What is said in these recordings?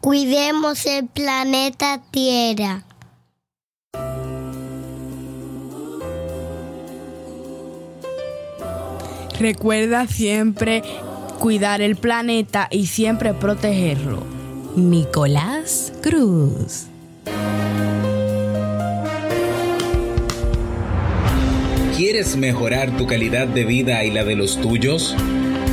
Cuidemos el planeta Tierra. Recuerda siempre cuidar el planeta y siempre protegerlo. Nicolás Cruz. ¿Quieres mejorar tu calidad de vida y la de los tuyos?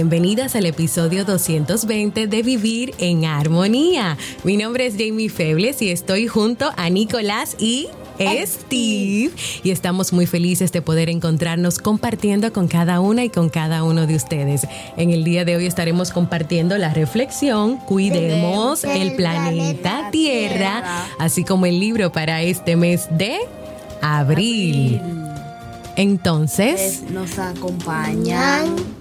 Bienvenidas al episodio 220 de Vivir en Armonía. Mi nombre es Jamie Febles y estoy junto a Nicolás y Steve. Y estamos muy felices de poder encontrarnos compartiendo con cada una y con cada uno de ustedes. En el día de hoy estaremos compartiendo la reflexión Cuidemos el planeta Tierra, así como el libro para este mes de abril. Entonces, nos acompañan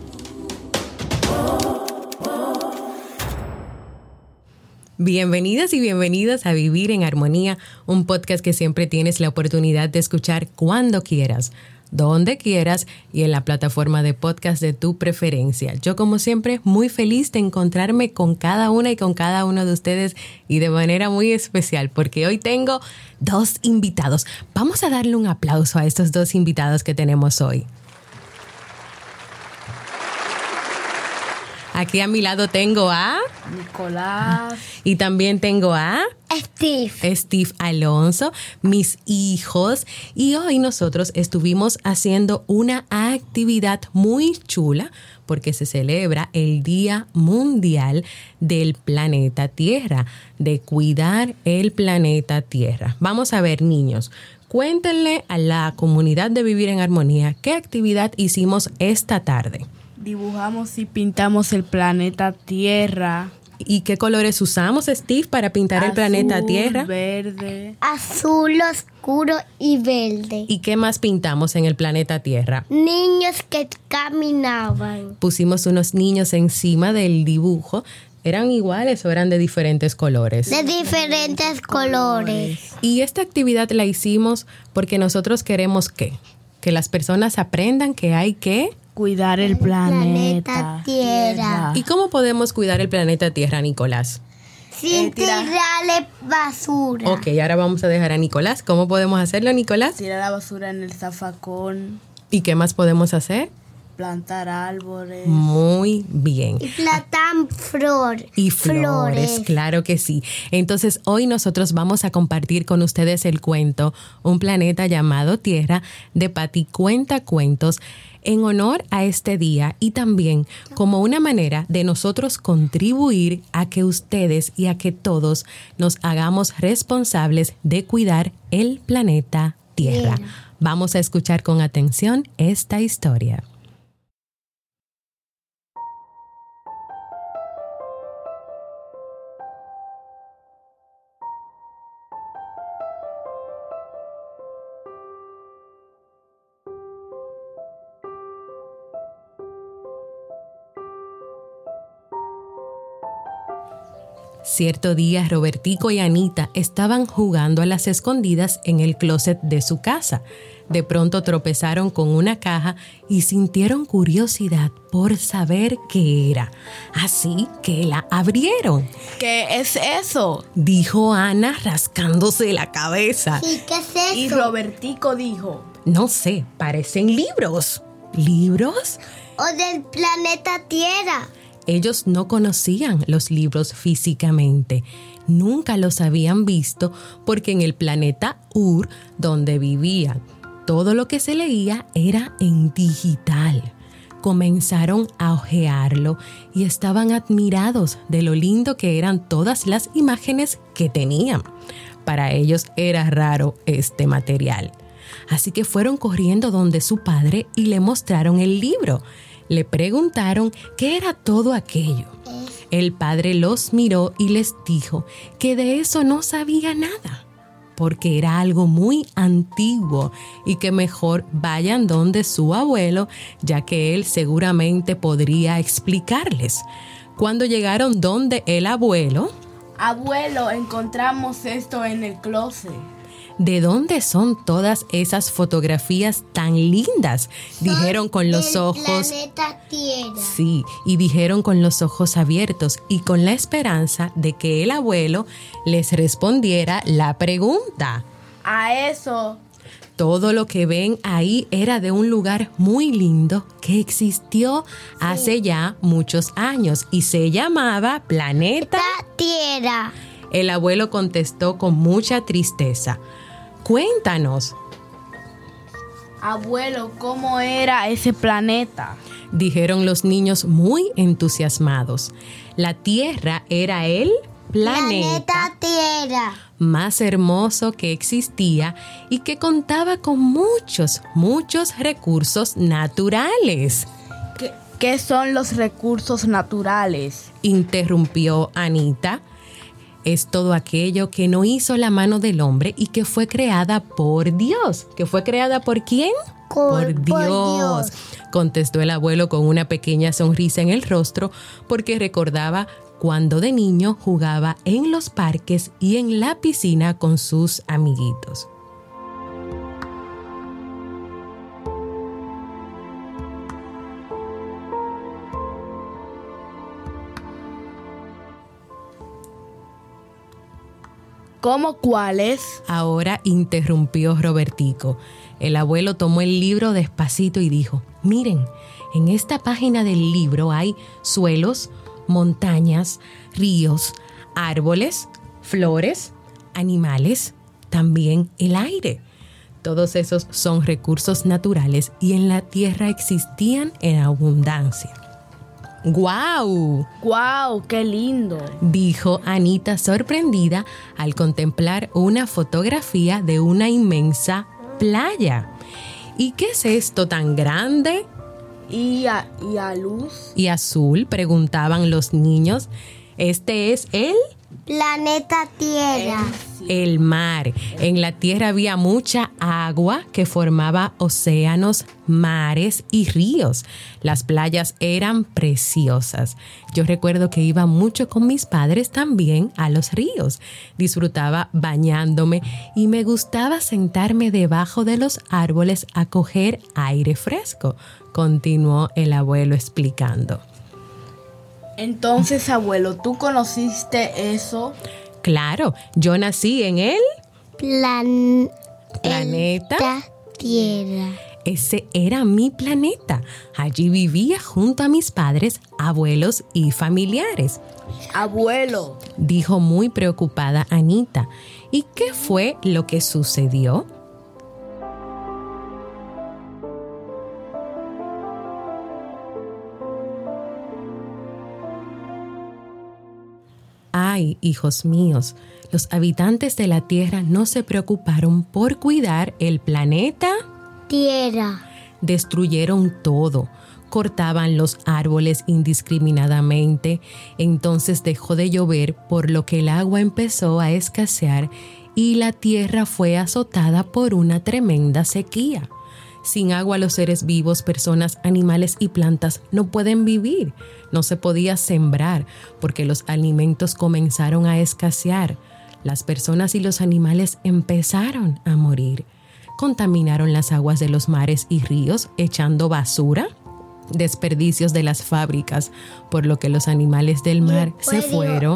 Bienvenidas y bienvenidos a Vivir en Armonía, un podcast que siempre tienes la oportunidad de escuchar cuando quieras, donde quieras y en la plataforma de podcast de tu preferencia. Yo como siempre muy feliz de encontrarme con cada una y con cada uno de ustedes y de manera muy especial porque hoy tengo dos invitados. Vamos a darle un aplauso a estos dos invitados que tenemos hoy. Aquí a mi lado tengo a Nicolás. Y también tengo a Steve. Steve Alonso, mis hijos. Y hoy nosotros estuvimos haciendo una actividad muy chula porque se celebra el Día Mundial del Planeta Tierra, de cuidar el planeta Tierra. Vamos a ver, niños. Cuéntenle a la comunidad de Vivir en Armonía qué actividad hicimos esta tarde dibujamos y pintamos el planeta Tierra. ¿Y qué colores usamos, Steve, para pintar el planeta Tierra? Verde. Azul oscuro y verde. ¿Y qué más pintamos en el planeta Tierra? Niños que caminaban. Pusimos unos niños encima del dibujo. ¿Eran iguales o eran de diferentes colores? De diferentes colores. Y esta actividad la hicimos porque nosotros queremos que, que las personas aprendan que hay que cuidar el, planeta, Tierra. ¿Y cómo podemos cuidar el planeta Tierra, Nicolás? Sin eh, tirarle basura. Ok, ahora vamos a dejar a Nicolás. ¿Cómo podemos hacerlo, Nicolás? Tirar la basura en el zafacón. ¿Y qué más podemos hacer? Plantar árboles. Muy bien. Y plantar flor. Y flores, claro que sí. Entonces hoy nosotros vamos a compartir con ustedes el cuento Un planeta llamado Tierra de Pati Cuenta Cuentos en honor a este día y también como una manera de nosotros contribuir a que ustedes y a que todos nos hagamos responsables de cuidar el planeta Tierra. Vamos a escuchar con atención esta historia. Cierto día Robertico y Anita estaban jugando a las escondidas en el closet de su casa. De pronto tropezaron con una caja y sintieron curiosidad por saber qué era. Así que la abrieron. ¿Qué es eso? Dijo Ana rascándose la cabeza. ¿qué es eso? Y Robertico dijo. No sé, parecen libros. ¿Libros? ¿O del planeta Tierra? Ellos no conocían los libros físicamente, nunca los habían visto porque en el planeta Ur, donde vivían, todo lo que se leía era en digital. Comenzaron a ojearlo y estaban admirados de lo lindo que eran todas las imágenes que tenían. Para ellos era raro este material. Así que fueron corriendo donde su padre y le mostraron el libro. Le preguntaron qué era todo aquello. El padre los miró y les dijo que de eso no sabía nada, porque era algo muy antiguo y que mejor vayan donde su abuelo, ya que él seguramente podría explicarles. Cuando llegaron donde el abuelo, Abuelo, encontramos esto en el closet. ¿De dónde son todas esas fotografías tan lindas? Dijeron con los ojos... planeta Tierra. Sí, y dijeron con los ojos abiertos y con la esperanza de que el abuelo les respondiera la pregunta. A eso, Todo lo que ven ahí era de un lugar muy lindo que existió hace ya muchos años y se llamaba Planeta. La Tierra. El abuelo contestó con mucha tristeza. Cuéntanos, abuelo, ¿cómo era ese planeta? dijeron los niños muy entusiasmados. La Tierra era el planeta Planeta Tierra. más hermoso que existía y que contaba con muchos, muchos recursos naturales. ¿Qué, qué son los recursos naturales? Interrumpió Anita. Es todo aquello que no hizo la mano del hombre y que fue creada por Dios. ¿Que fue creada por quién? Por- por Dios. contestó el abuelo con una pequeña sonrisa en el rostro porque recordaba cuando de niño jugaba en los parques y en la piscina con sus amiguitos. ¿Cómo cuáles? Ahora interrumpió Robertico. El abuelo tomó el libro despacito y dijo, miren, en esta página del libro hay suelos, montañas, ríos, árboles, flores, animales, también el aire. Todos esos son recursos naturales y en la tierra existían en abundancia. ¡Guau! ¡Guau! ¡Qué lindo! dijo Anita sorprendida al contemplar una fotografía de una inmensa playa. ¿Y qué es esto tan grande ¿Y a, y a luz? y azul? preguntaban los niños. Este es el Planeta Tierra. el mar. En la tierra había mucha agua que formaba océanos, mares y ríos. Las playas eran preciosas. Yo recuerdo que iba mucho con mis padres también a los ríos. Disfrutaba bañándome y me gustaba sentarme debajo de los árboles a coger aire fresco, continuó el abuelo explicando. Entonces, abuelo, ¿tú conociste eso? Claro, yo nací en el Plan- planeta. Tierra. Ese era mi planeta. Allí vivía junto a mis padres, abuelos y familiares, Abuelo, dijo muy preocupada Anita. ¿Y qué fue lo que sucedió? Ay, hijos míos, los habitantes de la Tierra no se preocuparon por cuidar el planeta Tierra. destruyeron todo, cortaban los árboles indiscriminadamente, entonces dejó de llover por lo que el agua empezó a escasear y la tierra fue azotada por una tremenda sequía. Sin agua los seres vivos, personas, animales y plantas no pueden vivir. No se podía sembrar porque los alimentos comenzaron a escasear. Las personas y los animales empezaron a morir contaminaron las aguas de los mares y ríos echando basura, desperdicios de las fábricas, por lo que los animales del mar se fueron.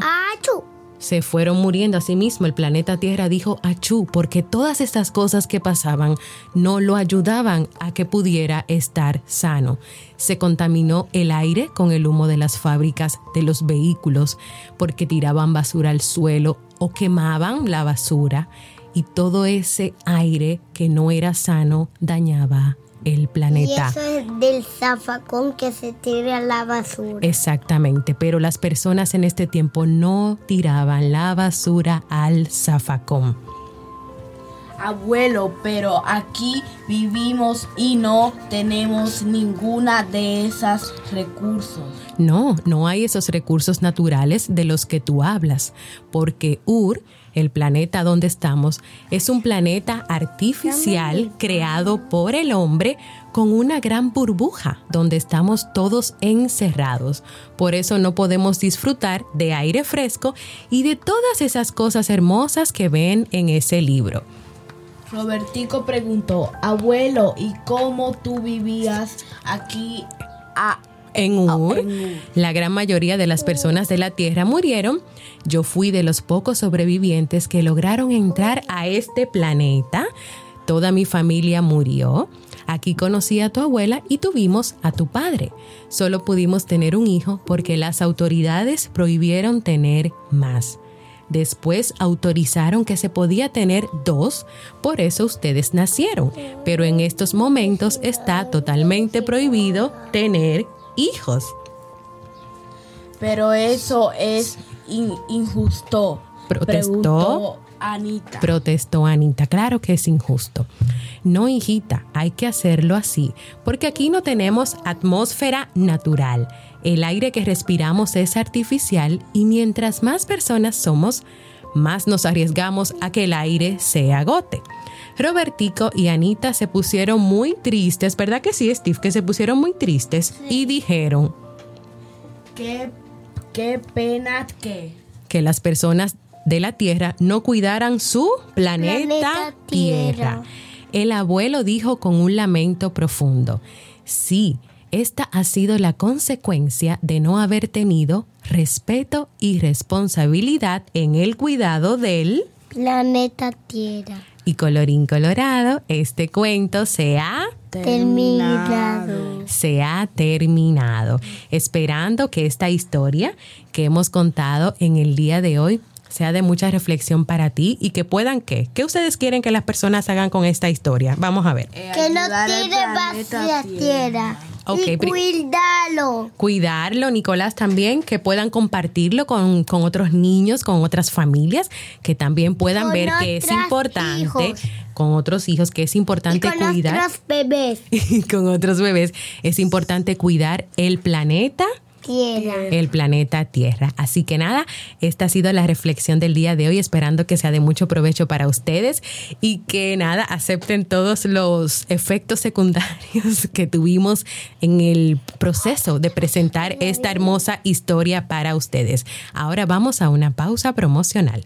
Se fueron muriendo a sí mismo. El planeta Tierra dijo achú, porque todas estas cosas que pasaban no lo ayudaban a que pudiera estar sano. Se contaminó el aire con el humo de las fábricas, de los vehículos, porque tiraban basura al suelo o quemaban la basura y todo ese aire que no era sano dañaba el planeta. Y eso es del zafacón que se tira a la basura. Exactamente, pero las personas en este tiempo no tiraban la basura al zafacón. Abuelo, pero aquí vivimos y no tenemos ninguna de esos recursos. No, no hay esos recursos naturales de los que tú hablas, porque Ur el planeta donde estamos, es un planeta artificial creado por el hombre con una gran burbuja donde estamos todos encerrados. Por eso no podemos disfrutar de aire fresco y de todas esas cosas hermosas que ven en ese libro. Robertico preguntó, abuelo, ¿y cómo tú vivías aquí a en Ur, la gran mayoría de las personas de la Tierra murieron. Yo fui de los pocos sobrevivientes que lograron entrar a este planeta. Toda mi familia murió. Aquí conocí a tu abuela y tuvimos a tu padre. Solo pudimos tener un hijo porque las autoridades prohibieron tener más. Después autorizaron que se podía tener dos, por eso ustedes nacieron. Pero en estos momentos está totalmente prohibido tener hijos. Pero eso es injusto. Protestó Anita. Protestó Anita. Claro que es injusto. No, hijita, hay que hacerlo así, porque aquí no tenemos atmósfera natural. El aire que respiramos es artificial y mientras más personas somos, más nos arriesgamos a que el aire se agote. Robertico y Anita se pusieron muy tristes, ¿verdad que sí, Steve? Que se pusieron muy tristes y dijeron... Qué, qué pena que... Que las personas de la Tierra no cuidaran su planeta, tierra. El abuelo dijo con un lamento profundo, sí, esta ha sido la consecuencia de no haber tenido respeto y responsabilidad en el cuidado del planeta Tierra. Y colorín colorado, este cuento se ha terminado. Se ha terminado. Esperando que esta historia que hemos contado en el día de hoy sea de mucha reflexión para ti y que puedan qué. ¿Qué ustedes quieren que las personas hagan con esta historia? Vamos a ver. Eh, que no tire vacía tierra. Y cuidarlo. Cuidarlo, Nicolás, también, que puedan compartirlo con, otros niños, con otras familias, que también puedan ver que es importante, con otros hijos, que es importante y con cuidar. Otros bebés. con otros bebés. Es importante cuidar el planeta el planeta Tierra. Así que nada, esta ha sido la reflexión del día de hoy, esperando que sea de mucho provecho para ustedes y que nada, acepten todos los efectos secundarios que tuvimos en el proceso de presentar esta hermosa historia para ustedes. Ahora vamos a una pausa promocional.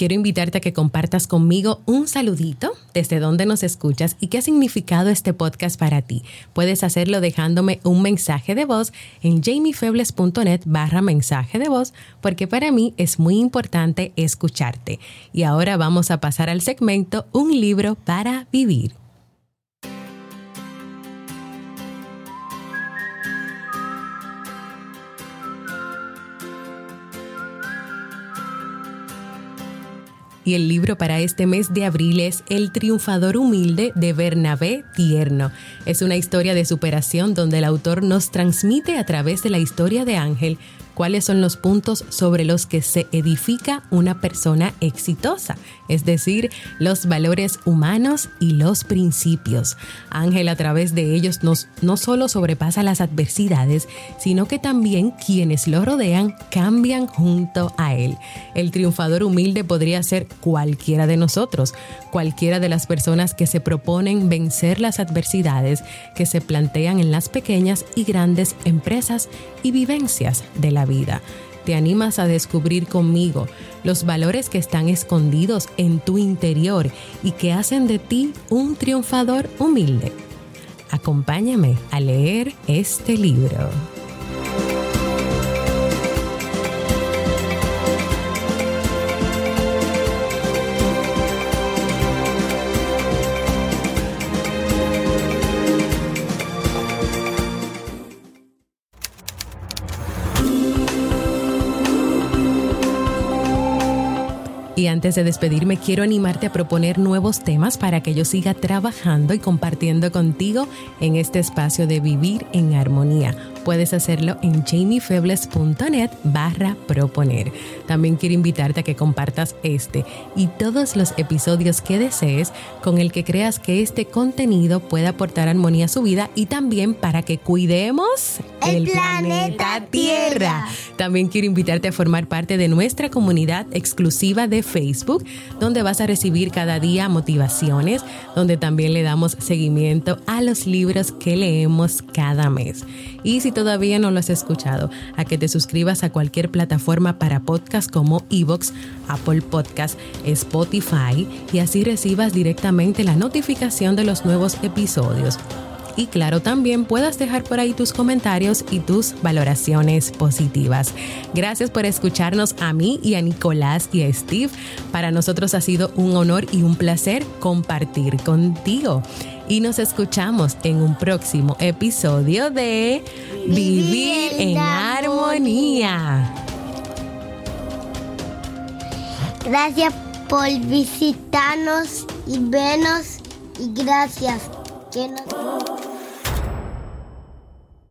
Quiero invitarte a que compartas conmigo un saludito desde donde nos escuchas y qué ha significado este podcast para ti. Puedes hacerlo dejándome un mensaje de voz en jamiefebles.net barra mensaje de voz porque para mí es muy importante escucharte. Y ahora vamos a pasar al segmento Un libro para vivir. Y el libro para este mes de abril es El triunfador humilde de Bernabé Tierno. Es una historia de superación donde el autor nos transmite a través de la historia de Ángel cuáles son los puntos sobre los que se edifica una persona exitosa, es decir, los valores humanos y los principios. Ángel a través de ellos nos, no solo sobrepasa las adversidades, sino que también quienes lo rodean cambian junto a él. El triunfador humilde podría ser cualquiera de nosotros, cualquiera de las personas que se proponen vencer las adversidades que se plantean en las pequeñas y grandes empresas y vivencias de la vida. Te animas a descubrir conmigo los valores que están escondidos en tu interior y que hacen de ti un triunfador humilde. Acompáñame a leer este libro. Antes de despedirme, quiero animarte a proponer nuevos temas para que yo siga trabajando y compartiendo contigo en este espacio de vivir en armonía puedes hacerlo en jamiefebles.net barra proponer. También quiero invitarte a que compartas este y todos los episodios que desees con el que creas que este contenido puede aportar armonía a su vida y también para que cuidemos el, planeta, Tierra. También quiero invitarte a formar parte de nuestra comunidad exclusiva de Facebook, donde vas a recibir cada día motivaciones, donde también le damos seguimiento a los libros que leemos cada mes. Y si todavía no lo has escuchado, a que te suscribas a cualquier plataforma para podcast como Evox, Apple Podcast, Spotify y así recibas directamente la notificación de los nuevos episodios. Y claro, también puedas dejar por ahí tus comentarios y tus valoraciones positivas. Gracias por escucharnos a mí y a Nicolás y a Steve. Para nosotros ha sido un honor y un placer compartir contigo y nos escuchamos en un próximo episodio de Vivir, en Armonía. Gracias por visitarnos y vernos y gracias que nos...